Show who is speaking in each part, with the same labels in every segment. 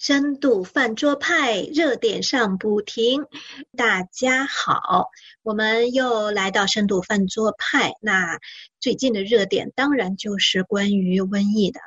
Speaker 1: 深度饭桌派热点上不停，大家好，我们又来到深度饭桌派。那最近的热点当然就是关于瘟疫的。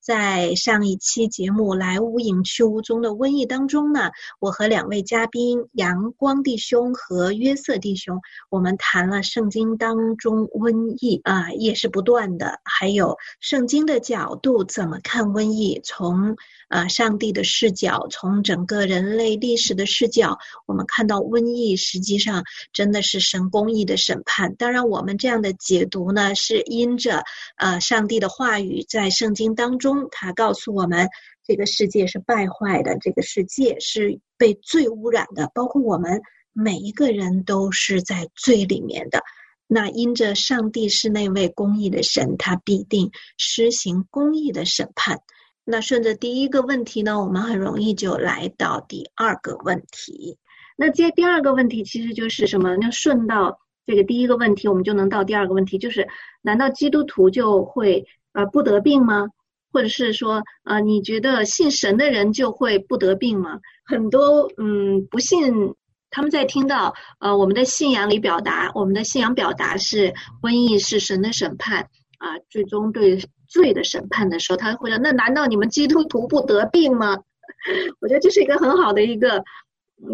Speaker 1: 在上一期节目《来无影去无踪的瘟疫》当中呢，我和两位嘉宾阳光弟兄和约瑟弟兄，我们谈了圣经当中瘟疫啊，也是不断的，还有圣经的角度怎么看瘟疫，从啊上帝的视角，从整个人类历史的视角，我们看到瘟疫实际上真的是神公义的审判。当然，我们这样的解读呢，是因着呃上帝的话语在圣经当中。他告诉我们，这个世界是败坏的，这个世界是被罪污染的，包括我们每一个人都是在罪里面的。那因着上帝是那位公义的神，他必定施行公义的审判。那顺着第一个问题呢，我们很容易就来到第二个问题。那接第二个问题其实就是什么？那顺到这个第一个问题，我们就能到第二个问题，就是难道基督徒就会呃不得病吗？或者是说，呃，你觉得信神的人就会不得病吗？很多，嗯，不信，他们在听到，呃，我们的信仰里表达，我们的信仰表达是瘟疫是神的审判，啊，最终对罪的审判的时候，他会说，那难道你们基督徒不得病吗？我觉得这是一个很好的一个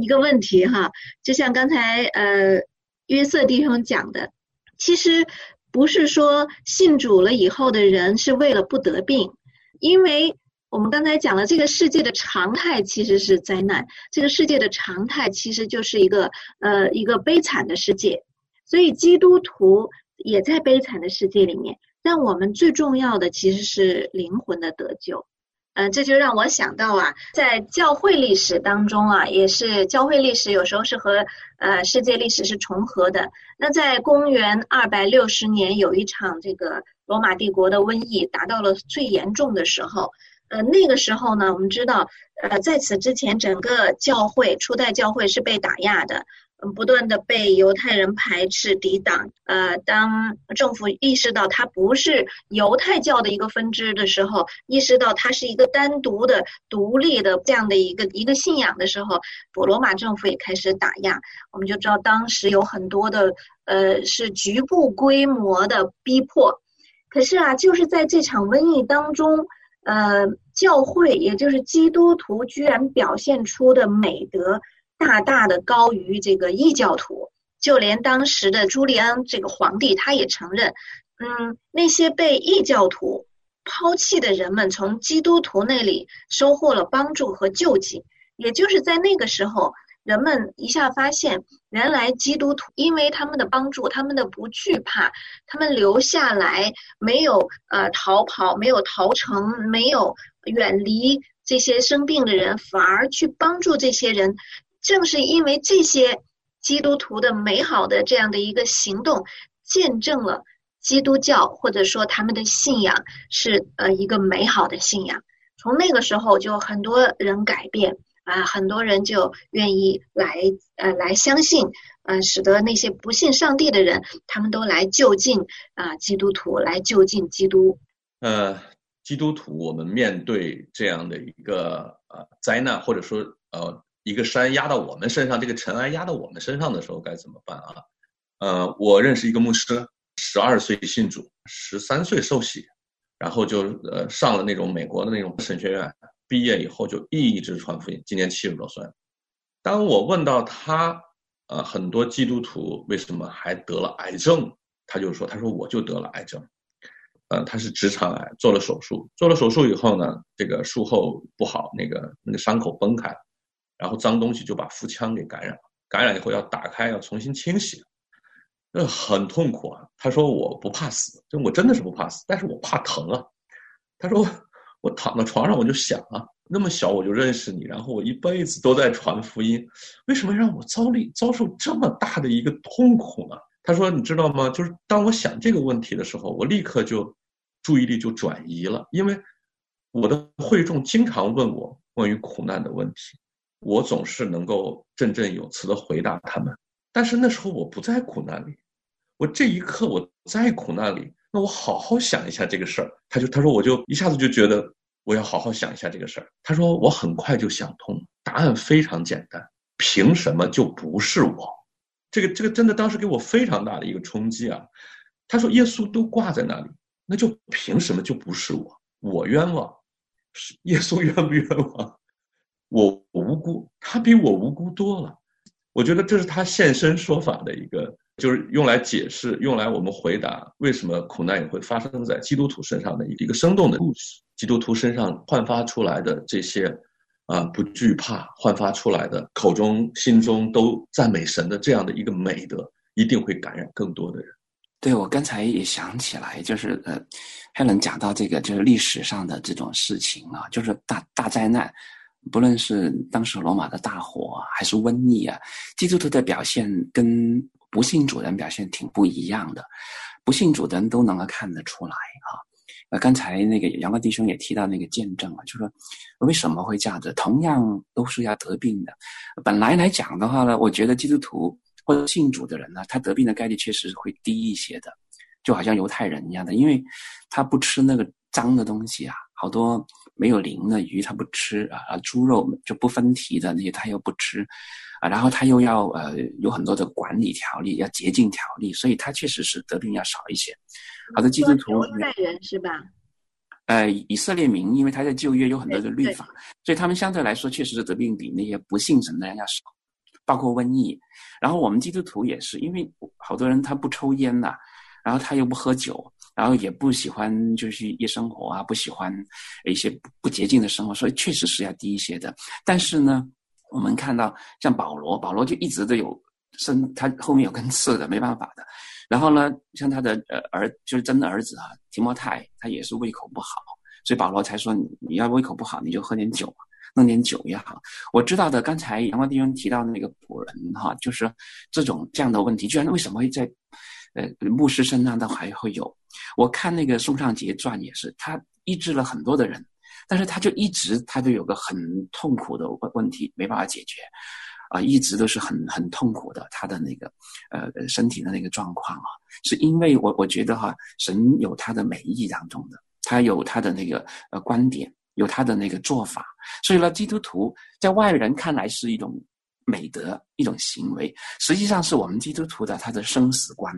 Speaker 1: 一个问题哈。就像刚才呃约瑟弟兄讲的，其实不是说信主了以后的人是为了不得病。因为我们刚才讲了，这个世界的常态其实是灾难，这个世界的常态其实就是一个呃一个悲惨的世界，所以基督徒也在悲惨的世界里面。但我们最重要的其实是灵魂的得救，嗯，这就让我想到啊，在教会历史当中啊，也是教会历史有时候是和呃世界历史是重合的。那在公元二百六十年，有一场这个。罗马帝国的瘟疫达到了最严重的时候，呃，那个时候呢，我们知道，呃，在此之前，整个教会初代教会是被打压的，嗯，不断的被犹太人排斥抵挡。呃，当政府意识到它不是犹太教的一个分支的时候，意识到它是一个单独的、独立的这样的一个一个信仰的时候，罗马政府也开始打压。我们就知道，当时有很多的，呃，是局部规模的逼迫。可是啊，就是在这场瘟疫当中，呃，教会也就是基督徒居然表现出的美德大大的高于这个异教徒，就连当时的朱利安这个皇帝他也承认，嗯，那些被异教徒抛弃的人们从基督徒那里收获了帮助和救济，也就是在那个时候。人们一下发现，原来基督徒因为他们的帮助，他们的不惧怕，他们留下来，没有呃逃跑，没有逃城，没有远离这些生病的人，反而去帮助这些人。正是因为这些基督徒的美好的这样的一个行动，见证了基督教或者说他们的信仰是呃一个美好的信仰。从那个时候，就很多人改变。啊，很多人就愿意来，呃，来相信，呃，使得那些不信上帝的人，他们都来就近啊，基督徒来就近基督。
Speaker 2: 呃，基督徒，我们面对这样的一个呃灾难，或者说呃一个山压到我们身上，这个尘埃压到我们身上的时候，该怎么办啊？呃，我认识一个牧师，十二岁信主，十三岁受洗，然后就呃上了那种美国的那种神学院。毕业以后就一直传福音，今年七十多岁。当我问到他，呃，很多基督徒为什么还得了癌症，他就说：“他说我就得了癌症，呃，他是直肠癌，做了手术，做了手术以后呢，这个术后不好，那个那个伤口崩开了，然后脏东西就把腹腔给感染了，感染以后要打开，要重新清洗，那，很痛苦啊。他说我不怕死，就我真的是不怕死，但是我怕疼啊。他说。我躺在床上，我就想啊，那么小我就认识你，然后我一辈子都在传福音，为什么让我遭历遭受这么大的一个痛苦呢？他说：“你知道吗？就是当我想这个问题的时候，我立刻就注意力就转移了，因为我的会众经常问我关于苦难的问题，我总是能够振振有词的回答他们。但是那时候我不在苦难里，我这一刻我在苦难里。”那我好好想一下这个事儿，他就他说我就一下子就觉得我要好好想一下这个事儿。他说我很快就想通，答案非常简单，凭什么就不是我？这个这个真的当时给我非常大的一个冲击啊！他说耶稣都挂在那里，那就凭什么就不是我？我冤枉，是耶稣冤不冤枉？我无辜，他比我无辜多了。我觉得这是他现身说法的一个。就是用来解释，用来我们回答为什么苦难也会发生在基督徒身上的一个生动的故事。基督徒身上焕发出来的这些，啊，不惧怕，焕发出来的口中心中都赞美神的这样的一个美德，一定会感染更多的人。
Speaker 3: 对我刚才也想起来，就是呃，Helen 讲到这个，就是历史上的这种事情啊，就是大大灾难，不论是当时罗马的大火还是瘟疫啊，基督徒的表现跟。不信主人表现挺不一样的，不信主的人都能够看得出来啊。呃，刚才那个阳光弟兄也提到那个见证啊，就说为什么会这样子？同样都是要得病的，本来来讲的话呢，我觉得基督徒或者信主的人呢，他得病的概率确实会低一些的，就好像犹太人一样的，因为他不吃那个脏的东西啊，好多没有鳞的鱼它不吃啊，猪肉就不分蹄的那些它又不吃。啊，然后它又要呃有很多的管理条例，要洁净条例，所以它确实是得病要少一些。好的，基督徒，
Speaker 1: 犹太人是吧？
Speaker 3: 呃，以色列民，因为他在旧约有很多的律法，所以他们相对来说确实是得病比那些不信神的人要少，包括瘟疫。然后我们基督徒也是，因为好多人他不抽烟呐，然后他又不喝酒，然后也不喜欢就是夜生活啊，不喜欢一些不洁净的生活，所以确实是要低一些的。但是呢。我们看到像保罗，保罗就一直都有生，他后面有根刺的，没办法的。然后呢，像他的呃儿，就是真的儿子啊，提摩太，他也是胃口不好，所以保罗才说你你要胃口不好，你就喝点酒，弄点酒也好。我知道的，刚才阳光弟兄提到的那个仆人哈，就是这种这样的问题，居然为什么会在呃牧师身上都还会有？我看那个宋尚杰传也是，他医治了很多的人。但是他就一直他就有个很痛苦的问问题没办法解决，啊，一直都是很很痛苦的他的那个呃身体的那个状况啊，是因为我我觉得哈，神有他的美意当中的，他有他的那个呃观点，有他的那个做法，所以呢，基督徒在外人看来是一种美德一种行为，实际上是我们基督徒的他的生死观。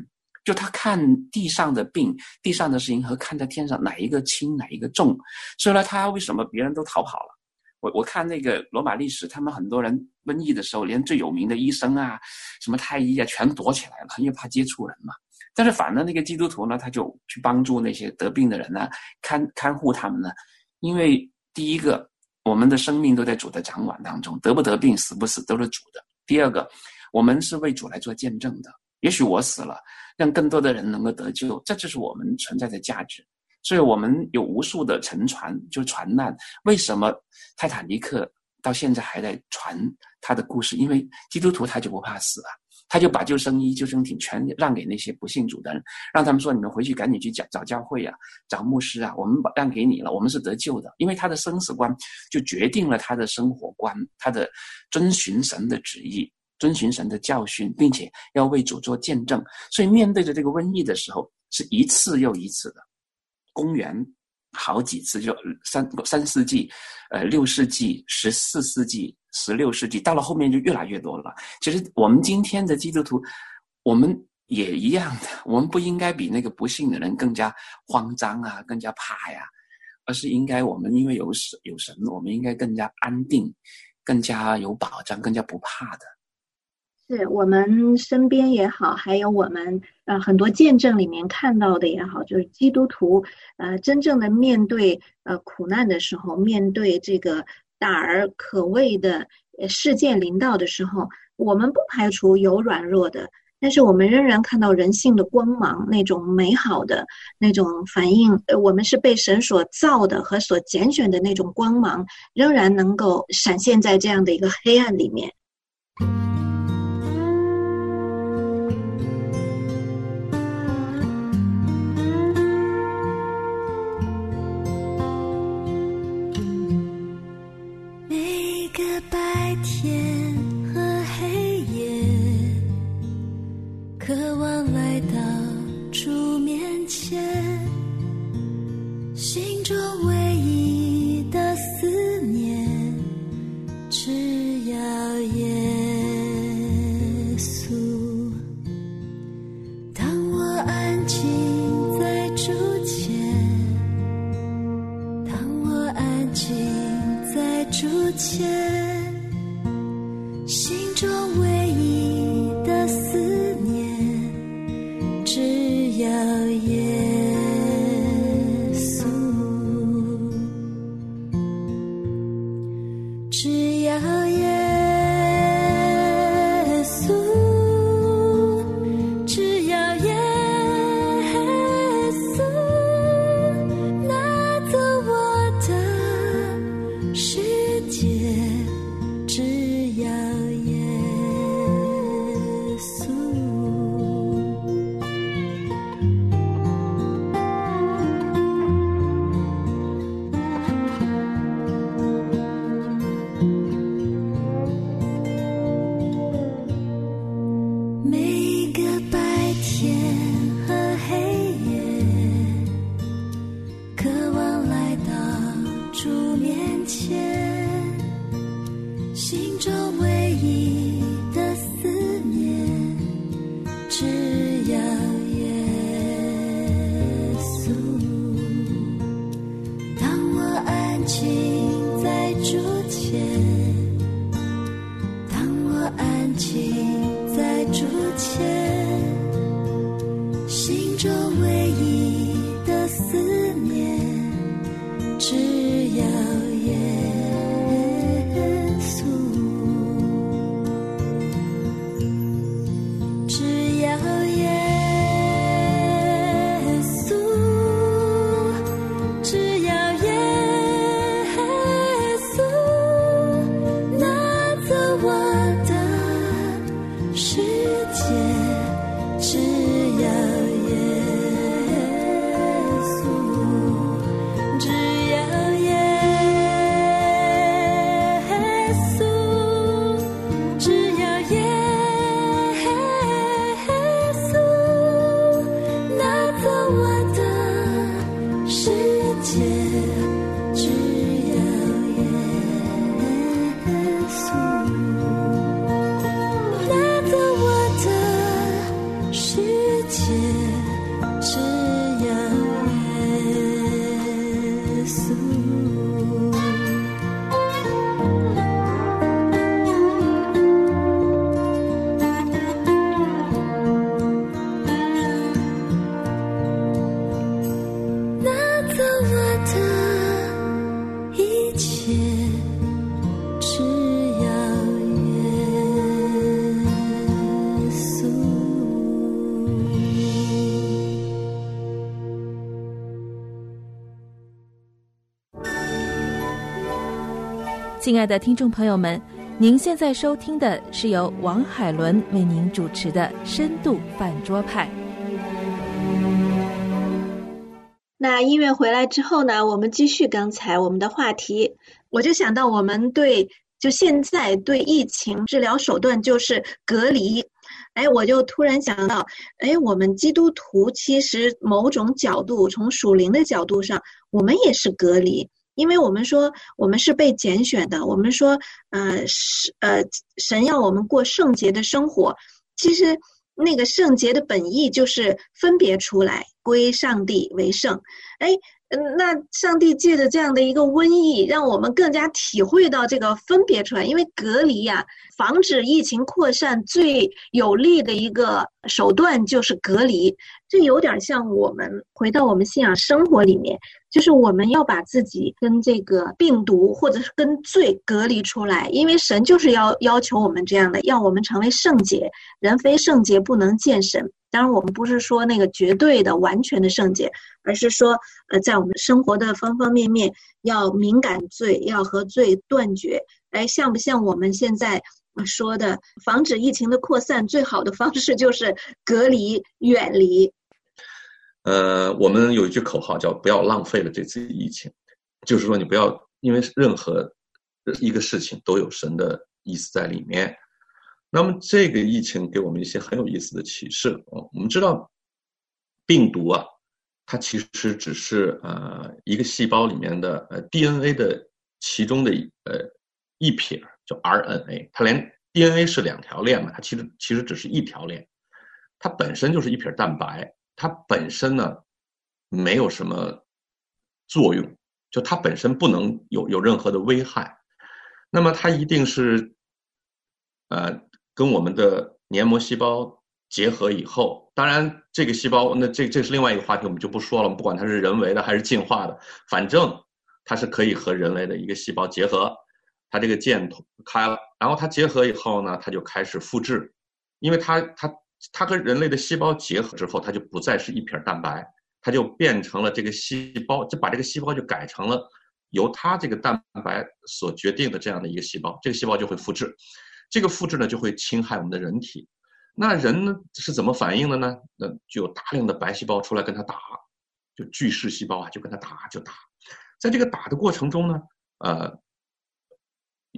Speaker 3: 就他看地上的病、地上的事情和看在天上哪一个轻哪一个重，所以呢，他为什么别人都逃跑了？我我看那个罗马历史，他们很多人瘟疫的时候，连最有名的医生啊、什么太医啊，全躲起来了，因为怕接触人嘛。但是反正那个基督徒呢，他就去帮助那些得病的人呢，看看护他们呢。因为第一个，我们的生命都在主的掌管当中，得不得病、死不死都是主的。第二个，我们是为主来做见证的。也许我死了。让更多的人能够得救，这就是我们存在的价值。所以，我们有无数的沉船，就船难。为什么泰坦尼克到现在还在传他的故事？因为基督徒他就不怕死啊，他就把救生衣、救生艇全让给那些不信主的人，让他们说：“你们回去赶紧去找找教会啊，找牧师啊，我们把让给你了，我们是得救的。”因为他的生死观就决定了他的生活观，他的遵循神的旨意。遵循神的教训，并且要为主做见证，所以面对着这个瘟疫的时候，是一次又一次的。公元好几次，就三三世纪、呃六世纪、十四世纪、十六世纪，到了后面就越来越多了。其实我们今天的基督徒，我们也一样的，我们不应该比那个不幸的人更加慌张啊，更加怕呀，而是应该我们因为有神有神，我们应该更加安定，更加有保障，更加不怕的。
Speaker 1: 是我们身边也好，还有我们呃很多见证里面看到的也好，就是基督徒呃真正的面对呃苦难的时候，面对这个大而可畏的事件临到的时候，我们不排除有软弱的，但是我们仍然看到人性的光芒，那种美好的那种反应，我们是被神所造的和所拣选的那种光芒，仍然能够闪现在这样的一个黑暗里面。
Speaker 4: 来到主面前，心中亲爱的听众朋友们，您现在收听的是由王海伦为您主持的《深度饭桌派》。
Speaker 1: 那音乐回来之后呢，我们继续刚才我们的话题。我就想到，我们对就现在对疫情治疗手段就是隔离。哎，我就突然想到，哎，我们基督徒其实某种角度，从属灵的角度上，我们也是隔离。因为我们说我们是被拣选的，我们说，呃，是呃，神要我们过圣洁的生活。其实那个圣洁的本意就是分别出来，归上帝为圣。哎，那上帝借着这样的一个瘟疫，让我们更加体会到这个分别出来。因为隔离呀，防止疫情扩散最有力的一个手段就是隔离。这有点像我们回到我们信仰生活里面。就是我们要把自己跟这个病毒或者是跟罪隔离出来，因为神就是要要求我们这样的，要我们成为圣洁。人非圣洁不能见神。当然，我们不是说那个绝对的、完全的圣洁，而是说，呃，在我们生活的方方面面要敏感罪，要和罪断绝。哎，像不像我们现在说的，防止疫情的扩散，最好的方式就是隔离、远离。
Speaker 2: 呃，我们有一句口号叫“不要浪费了这次疫情”，就是说你不要因为任何一个事情都有神的意思在里面。那么这个疫情给我们一些很有意思的启示啊。我们知道病毒啊，它其实只是呃一个细胞里面的呃 DNA 的其中的呃一撇叫 RNA，它连 DNA 是两条链嘛，它其实其实只是一条链，它本身就是一撇蛋白，它本身呢没有什么作用，就它本身不能有有任何的危害，那么它一定是呃跟我们的黏膜细胞结合以后，当然这个细胞那这这是另外一个话题，我们就不说了，不管它是人为的还是进化的，反正它是可以和人类的一个细胞结合。它这个键开了，然后它结合以后呢，它就开始复制，因为它它它和人类的细胞结合之后，它就不再是一撇蛋白，它就变成了这个细胞，就把这个细胞就改成了由它这个蛋白所决定的这样的一个细胞，这个细胞就会复制，这个复制呢就会侵害我们的人体，那人呢是怎么反应的呢？那就有大量的白细胞出来跟它打，就巨噬细胞啊就跟它打就打，在这个打的过程中呢，呃。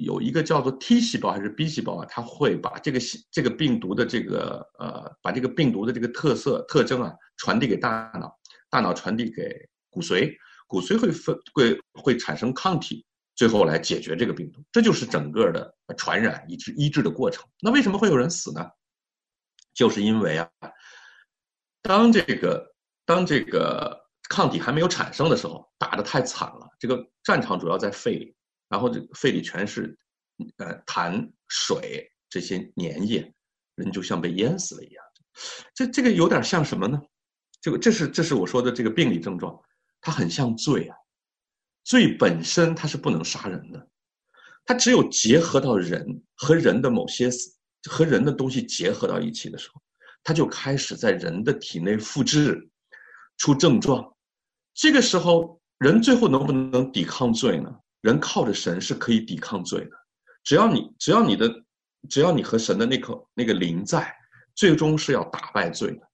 Speaker 2: 有一个叫做 T 细胞还是 B 细胞啊？它会把这个细这个病毒的这个呃，把这个病毒的这个特色特征啊传递给大脑，大脑传递给骨髓，骨髓会分会会产生抗体，最后来解决这个病毒。这就是整个的传染以及医治的过程。那为什么会有人死呢？就是因为啊，当这个当这个抗体还没有产生的时候，打得太惨了。这个战场主要在肺里。然后这个肺里全是，呃，痰水这些粘液，人就像被淹死了一样。这这个有点像什么呢？这个这是这是我说的这个病理症状，它很像罪啊。罪本身它是不能杀人的，它只有结合到人和人的某些和人的东西结合到一起的时候，它就开始在人的体内复制出症状。这个时候，人最后能不能抵抗罪呢？人靠着神是可以抵抗罪的，只要你只要你的只要你和神的那颗那个灵在，最终是要打败罪的。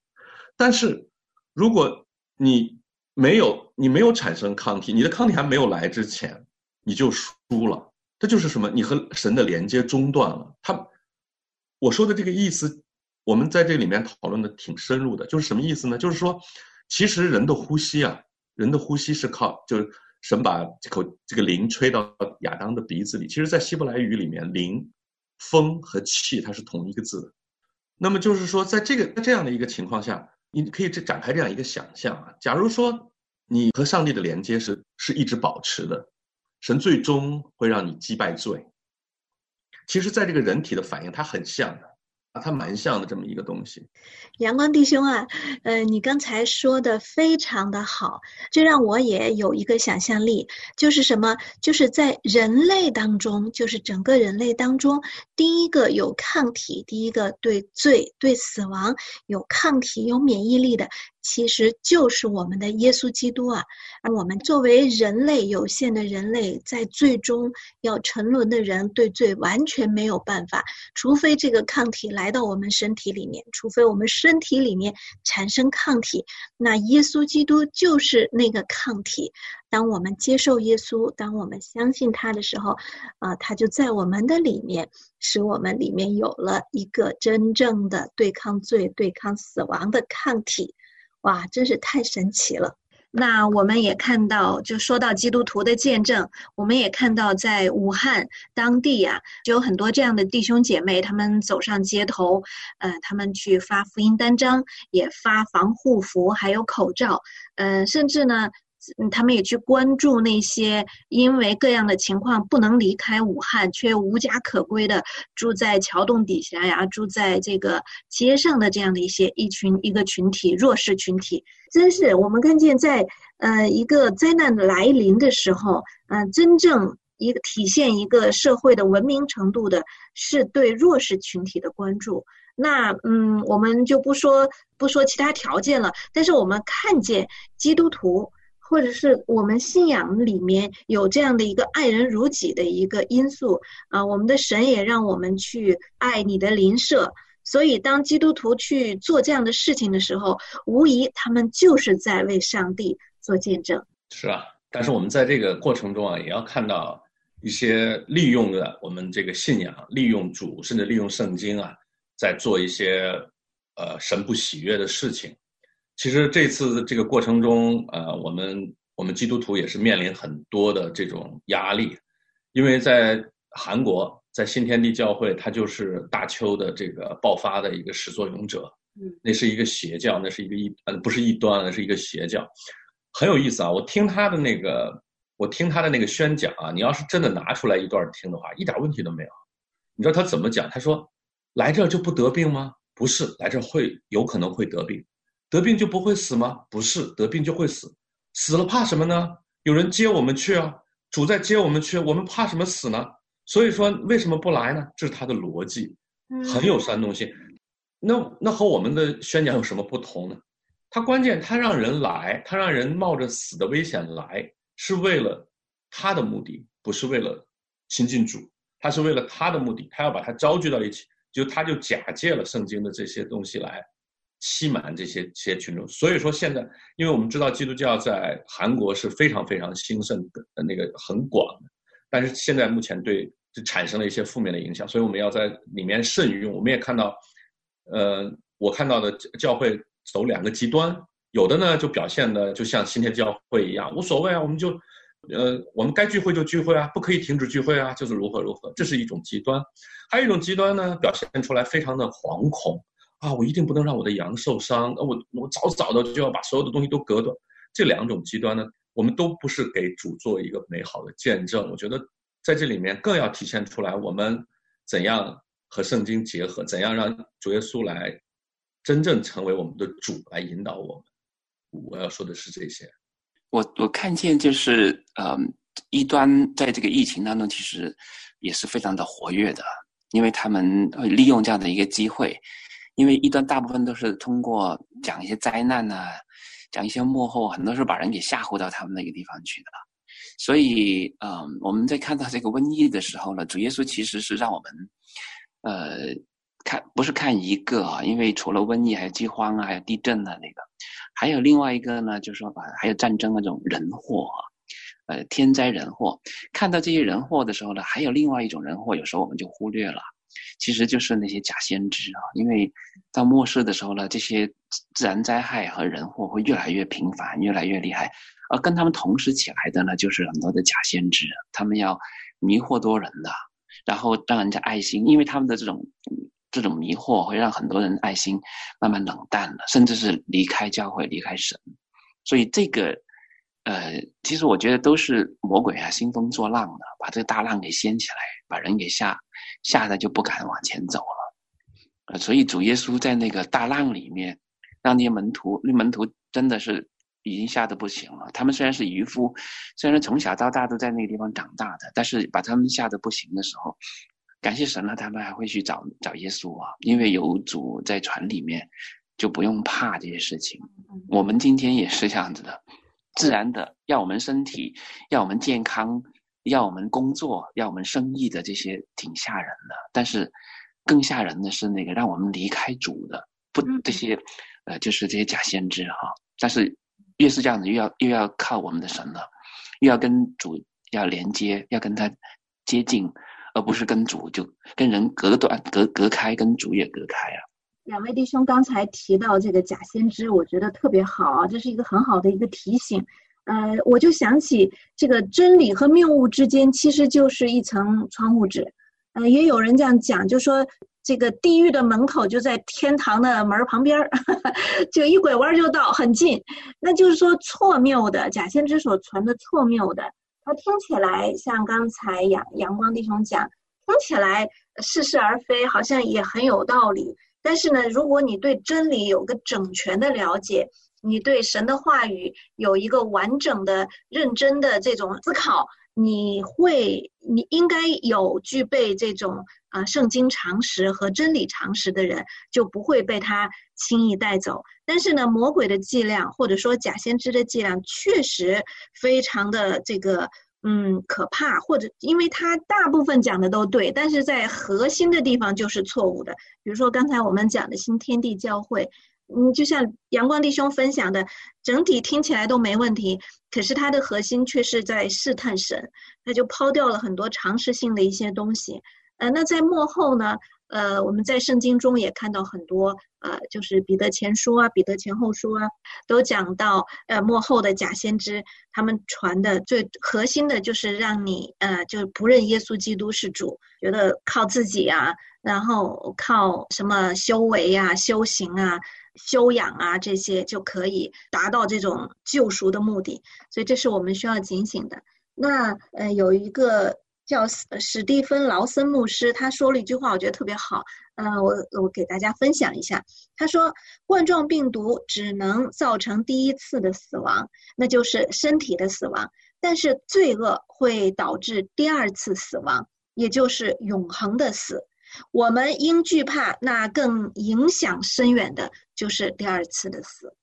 Speaker 2: 但是，如果你没有你没有产生抗体，你的抗体还没有来之前，你就输了。这就是什么？你和神的连接中断了。他我说的这个意思，我们在这里面讨论的挺深入的。就是什么意思呢？就是说，其实人的呼吸啊，人的呼吸是靠就是。神把这口这个灵吹到亚当的鼻子里，其实，在希伯来语里面，灵、风和气它是同一个字。那么就是说，在这个在这样的一个情况下，你可以这展开这样一个想象啊。假如说你和上帝的连接是是一直保持的，神最终会让你击败罪。其实，在这个人体的反应，它很像的。它蛮像的这么一个东西，
Speaker 1: 阳光弟兄啊，呃，你刚才说的非常的好，这让我也有一个想象力，就是什么？就是在人类当中，就是整个人类当中，第一个有抗体，第一个对罪、对死亡有抗体、有免疫力的。其实就是我们的耶稣基督啊，而我们作为人类有限的人类，在最终要沉沦的人，对罪完全没有办法，除非这个抗体来到我们身体里面，除非我们身体里面产生抗体，那耶稣基督就是那个抗体。当我们接受耶稣，当我们相信他的时候，啊，他就在我们的里面，使我们里面有了一个真正的对抗罪、对抗死亡的抗体。哇，真是太神奇了！那我们也看到，就说到基督徒的见证，我们也看到在武汉当地呀，就有很多这样的弟兄姐妹，他们走上街头，呃，他们去发福音单张，也发防护服，还有口罩，呃，甚至呢。嗯，他们也去关注那些因为各样的情况不能离开武汉却无家可归的住在桥洞底下呀，住在这个街上的这样的一些一群一个群体弱势群体。真是我们看见在呃一个灾难来临的时候，嗯，真正一个体现一个社会的文明程度的是对弱势群体的关注。那嗯，我们就不说不说其他条件了，但是我们看见基督徒。或者是我们信仰里面有这样的一个爱人如己的一个因素啊，我们的神也让我们去爱你的邻舍，所以当基督徒去做这样的事情的时候，无疑他们就是在为上帝做见证。
Speaker 2: 是啊，但是我们在这个过程中啊，也要看到一些利用的我们这个信仰，利用主，甚至利用圣经啊，在做一些呃神不喜悦的事情。其实这次这个过程中，呃，我们我们基督徒也是面临很多的这种压力，因为在韩国在新天地教会，他就是大邱的这个爆发的一个始作俑者。
Speaker 1: 嗯，
Speaker 2: 那是一个邪教，那是一个异，呃，不是异端，那是一个邪教，很有意思啊。我听他的那个，我听他的那个宣讲啊，你要是真的拿出来一段听的话，一点问题都没有。你知道他怎么讲？他说：“来这就不得病吗？不是，来这会有可能会得病，得病就不会死吗？不是，得病就会死，死了怕什么呢？有人接我们去啊，主在接我们去，我们怕什么死呢？所以说为什么不来呢？这是他的逻辑，很有煽动性。那那和我们的宣讲有什么不同呢？他关键他让人来，他让人冒着死的危险来，是为了他的目的，不是为了亲近主。他是为了他的目的，他要把他招聚到一起，就他就假借了圣经的这些东西来欺瞒这些这些群众。所以说现在，因为我们知道基督教在韩国是非常非常兴盛的，那个很广的，但是现在目前对就产生了一些负面的影响，所以我们要在里面慎用。我们也看到，呃，我看到的教会走两个极端，有的呢就表现的就像新天教会一样，无所谓啊，我们就。呃，我们该聚会就聚会啊，不可以停止聚会啊，就是如何如何，这是一种极端。还有一种极端呢，表现出来非常的惶恐啊，我一定不能让我的羊受伤，那我我早早的就要把所有的东西都隔断。这两种极端呢，我们都不是给主做一个美好的见证。我觉得在这里面更要体现出来，我们怎样和圣经结合，怎样让主耶稣来真正成为我们的主，来引导我们。我要说的是这些。
Speaker 3: 我我看见就是，嗯，一端在这个疫情当中其实也是非常的活跃的，因为他们利用这样的一个机会，因为异端大部分都是通过讲一些灾难呐，讲一些幕后，很多时候把人给吓唬到他们那个地方去的，所以，嗯，我们在看到这个瘟疫的时候呢，主耶稣其实是让我们，呃，看不是看一个啊，因为除了瘟疫，还有饥荒啊，还有地震啊那个。还有另外一个呢，就是说啊，还有战争那种人祸啊，呃，天灾人祸。看到这些人祸的时候呢，还有另外一种人祸，有时候我们就忽略了，其实就是那些假先知啊。因为到末世的时候呢，这些自然灾害和人祸会越来越频繁，越来越厉害。而跟他们同时起来的呢，就是很多的假先知，他们要迷惑多人的，然后让人家爱心，因为他们的这种。这种迷惑会让很多人爱心慢慢冷淡了，甚至是离开教会、离开神。所以这个，呃，其实我觉得都是魔鬼啊兴风作浪的，把这个大浪给掀起来，把人给吓吓得就不敢往前走了。呃，所以主耶稣在那个大浪里面，让那些门徒，那门徒真的是已经吓得不行了。他们虽然是渔夫，虽然从小到大都在那个地方长大的，但是把他们吓得不行的时候。感谢神了，他们还会去找找耶稣啊，因为有主在船里面，就不用怕这些事情。我们今天也是这样子的，自然的要我们身体，要我们健康，要我们工作，要我们生意的这些挺吓人的。但是更吓人的是那个让我们离开主的，不这些，呃，就是这些假先知哈。但是越是这样子，又要又要靠我们的神了，又要跟主要连接，要跟他接近。而不是跟主就跟人隔断、隔隔开，跟主也隔开啊。
Speaker 1: 两位弟兄刚才提到这个假先知，我觉得特别好啊，这是一个很好的一个提醒。呃，我就想起这个真理和谬误之间其实就是一层窗户纸。呃，也有人这样讲，就说这个地狱的门口就在天堂的门旁边儿，就一拐弯就到，很近。那就是说错谬的假先知所传的错谬的。它听起来像刚才阳阳光弟兄讲，听起来似是而非，好像也很有道理。但是呢，如果你对真理有个整全的了解，你对神的话语有一个完整的、认真的这种思考，你会，你应该有具备这种啊圣经常识和真理常识的人，就不会被他轻易带走。但是呢，魔鬼的伎俩或者说假先知的伎俩，确实非常的这个嗯可怕，或者因为他大部分讲的都对，但是在核心的地方就是错误的。比如说刚才我们讲的新天地教会，嗯，就像阳光弟兄分享的，整体听起来都没问题，可是它的核心却是在试探神，他就抛掉了很多常识性的一些东西。呃，那在幕后呢？呃，我们在圣经中也看到很多，呃，就是彼得前书啊、彼得前后书啊，都讲到，呃，幕后的假先知，他们传的最核心的就是让你，呃，就不认耶稣基督是主，觉得靠自己啊，然后靠什么修为呀、修行啊、修养啊这些就可以达到这种救赎的目的，所以这是我们需要警醒的。那，呃，有一个。叫史蒂芬劳森牧师，他说了一句话，我觉得特别好。呃，我我给大家分享一下。他说，冠状病毒只能造成第一次的死亡，那就是身体的死亡，但是罪恶会导致第二次死亡，也就是永恒的死。我们应惧怕那更影响深远的，就是第二次的死。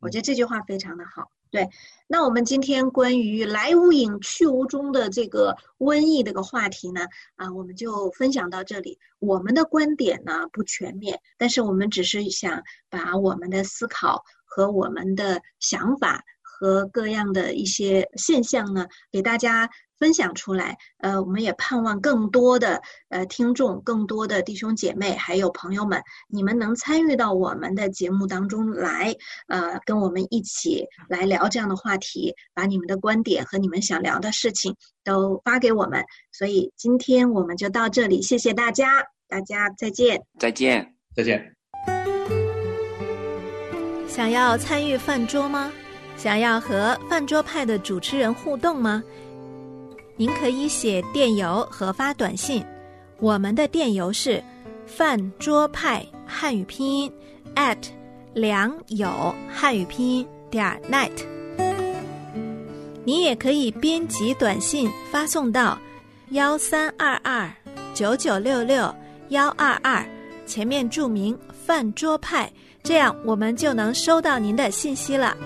Speaker 1: 我觉得这句话非常的好。对，那我们今天关于来无影去无踪的这个瘟疫这个话题呢，啊，我们就分享到这里。我们的观点呢不全面，但是我们只是想把我们的思考和我们的想法和各样的一些现象呢，给大家。分享出来，呃，我们也盼望更多的呃听众，更多的弟兄姐妹，还有朋友们，你们能参与到我们的节目当中来，呃，跟我们一起来聊这样的话题，把你们的观点和你们想聊的事情都发给我们。所以今天我们就到这里，谢谢大家，大家再见，
Speaker 3: 再见，
Speaker 2: 再见。
Speaker 4: 想要参与饭桌吗？想要和饭桌派的主持人互动吗？您可以写电邮和发短信，我们的电邮是饭桌派汉语拼音 at 良友汉语拼音点 net。你也可以编辑短信发送到幺三二二九九六六幺二二，前面注明饭桌派，这样我们就能收到您的信息了。